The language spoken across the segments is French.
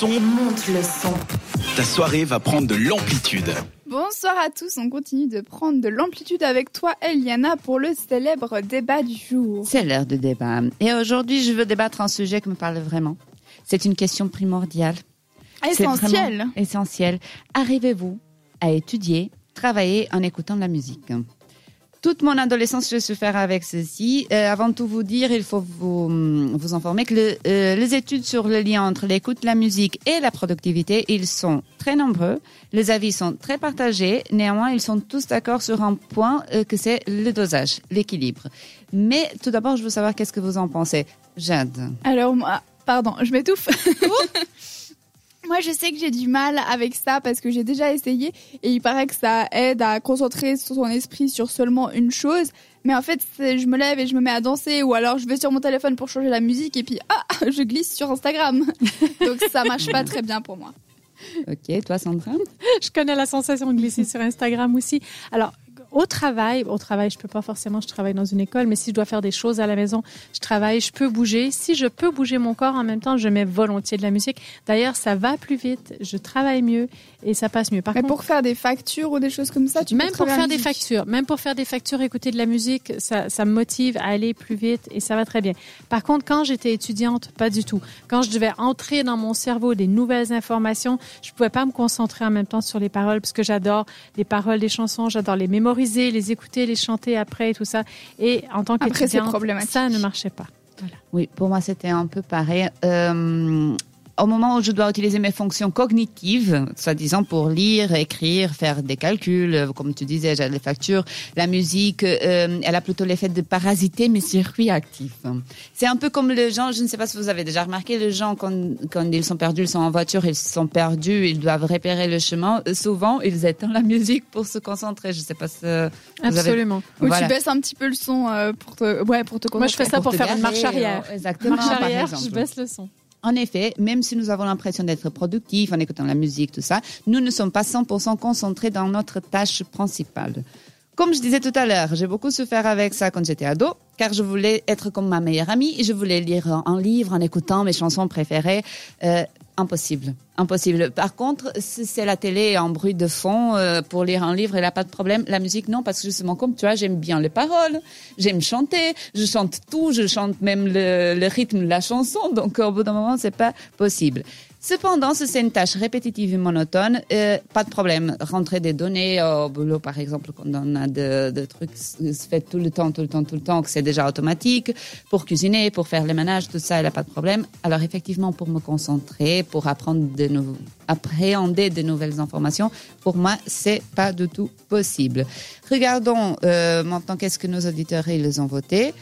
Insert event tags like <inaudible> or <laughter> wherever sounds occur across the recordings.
On monte le son. Ta soirée va prendre de l'amplitude. Bonsoir à tous, on continue de prendre de l'amplitude avec toi Eliana pour le célèbre débat du jour. C'est l'heure de débat. Et aujourd'hui, je veux débattre un sujet qui me parle vraiment. C'est une question primordiale. C'est Essentiel. vraiment Essentiel. Arrivez-vous à étudier, travailler en écoutant de la musique? Toute mon adolescence, je suis faire avec ceci. Euh, avant de tout vous dire, il faut vous, hum, vous informer que le- euh, les études sur le lien entre l'écoute, la musique et la productivité, ils sont très nombreux. Les avis sont très partagés. Néanmoins, ils sont tous d'accord sur un point euh, que c'est le dosage, l'équilibre. Mais tout d'abord, je veux savoir qu'est-ce que vous en pensez. Jade. Alors moi, pardon, je m'étouffe. <laughs> Moi, je sais que j'ai du mal avec ça parce que j'ai déjà essayé et il paraît que ça aide à concentrer son esprit sur seulement une chose. Mais en fait, je me lève et je me mets à danser ou alors je vais sur mon téléphone pour changer la musique et puis ah, <laughs> je glisse sur Instagram. <laughs> Donc ça marche pas très bien pour moi. Ok, toi, Sandra? Je connais la sensation de glisser sur Instagram aussi. Alors, au travail, au travail, je peux pas forcément, je travaille dans une école, mais si je dois faire des choses à la maison, je travaille, je peux bouger. Si je peux bouger mon corps en même temps, je mets volontiers de la musique. D'ailleurs, ça va plus vite, je travaille mieux et ça passe mieux. Par Mais contre, pour faire des factures ou des choses comme ça, tu peux même pour travailler faire des factures, même pour faire des factures, écouter de la musique, ça, ça me motive à aller plus vite et ça va très bien. Par contre, quand j'étais étudiante, pas du tout. Quand je devais entrer dans mon cerveau des nouvelles informations, je pouvais pas me concentrer en même temps sur les paroles parce que j'adore les paroles des chansons, j'adore les mémoriser, les écouter, les chanter après et tout ça. Et en tant qu'étudiante, ça ne marchait pas. Voilà. Oui, pour moi, c'était un peu pareil. Euh, au moment où je dois utiliser mes fonctions cognitives, soi-disant pour lire, écrire, faire des calculs, euh, comme tu disais, j'ai les factures, la musique, euh, elle a plutôt l'effet de parasiter mes circuits actifs. C'est un peu comme les gens, je ne sais pas si vous avez déjà remarqué, les gens, quand, quand ils sont perdus, ils sont en voiture, ils sont perdus, ils doivent repérer le chemin. Euh, Souvent, ils éteignent la musique pour se concentrer. Je ne sais pas si... vous avez- Absolument. Ou Voilà. tu baisses un petit peu le son euh, pour te, ouais, pour te concentrer. Moi, je fais ça pour, faire une marche arrière. euh, Exactement, Marche par arrière, je baisse le son. En effet, même si nous avons l'impression d'être productifs en écoutant la musique, tout ça, nous ne sommes pas 100% concentrés dans notre tâche principale. Comme je disais tout à l'heure, j'ai beaucoup souffert avec ça quand j'étais ado, car je voulais être comme ma meilleure amie et je voulais lire un livre en écoutant mes chansons préférées. Euh, impossible, impossible. Par contre, si c'est la télé en bruit de fond euh, pour lire un livre, il n'y a pas de problème. La musique, non, parce que justement, comme tu vois, j'aime bien les paroles, j'aime chanter, je chante tout, je chante même le, rythme de la chanson, donc au bout d'un moment, c'est pas possible. Cependant, si c'est une tâche répétitive et monotone, euh, pas de problème. Rentrer des données au boulot, par exemple, quand on a de, de trucs se fait tout le temps, tout le temps, tout le temps, que c'est déjà automatique, pour cuisiner, pour faire les ménages, tout ça, il n'y a pas de problème. Alors effectivement, pour me concentrer, pour apprendre de appréhender de nouvelles informations, pour moi, c'est pas du tout possible. Regardons euh, maintenant qu'est-ce que nos auditeurs ils ont voté.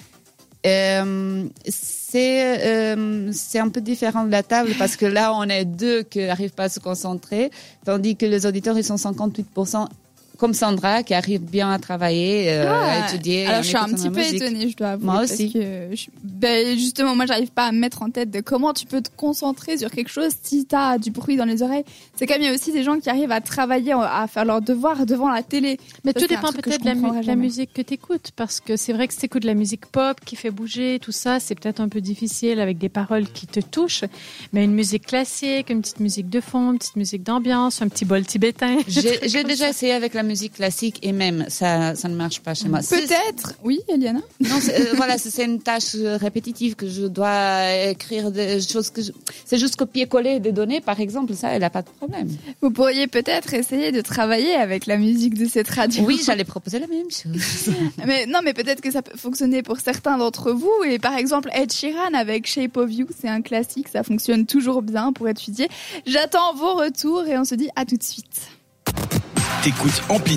Euh, c'est euh, c'est un peu différent de la table parce que là on est deux qui n'arrivent pas à se concentrer tandis que les auditeurs ils sont 58% comme Sandra qui arrive bien à travailler euh, Ah, à étudier Alors je suis un petit la peu musique. étonnée, je dois avouer. Moi parce aussi. que je- ben, justement, moi, j'arrive pas à me mettre en tête de comment tu peux te concentrer sur quelque chose si t'as du bruit dans les oreilles. C'est comme il y a aussi des gens qui arrivent à travailler, à faire leurs devoirs devant la télé. Mais Ça, tout dépend peut-être de la, mu- musique que tu écoutes. Parce que c'est vrai que si tu écoutes de la musique pop qui fait bouger, tout ça, c'est peut-être un peu difficile avec des paroles qui te touchent. Mais une musique classique, une petite musique de fond, une petite musique d'ambiance, un petit bol tibétain. J'ai <laughs> j'ai déjà essayé avec la musique classique et même ça, ça ne marche pas chez moi. Peut-être, oui, Eliana. Non, c'est- euh, voilà, c'est c'est une tâche euh, répétitive que je dois écrire des choses que je... c'est juste copier-coller des données, par exemple, ça, elle n'a pas de problème. Vous pourriez peut-être essayer de travailler avec la musique de cette radio. Oui, j'allais proposer la même chose. <laughs> Mais non, mais peut-être que ça peut fonctionner pour certains d'entre vous. Et par exemple, Ed Sheeran avec Shape of You, c'est un classique, ça fonctionne toujours bien pour étudier. J'attends vos retours et on se dit à tout de suite. T'écoutes Amplitude.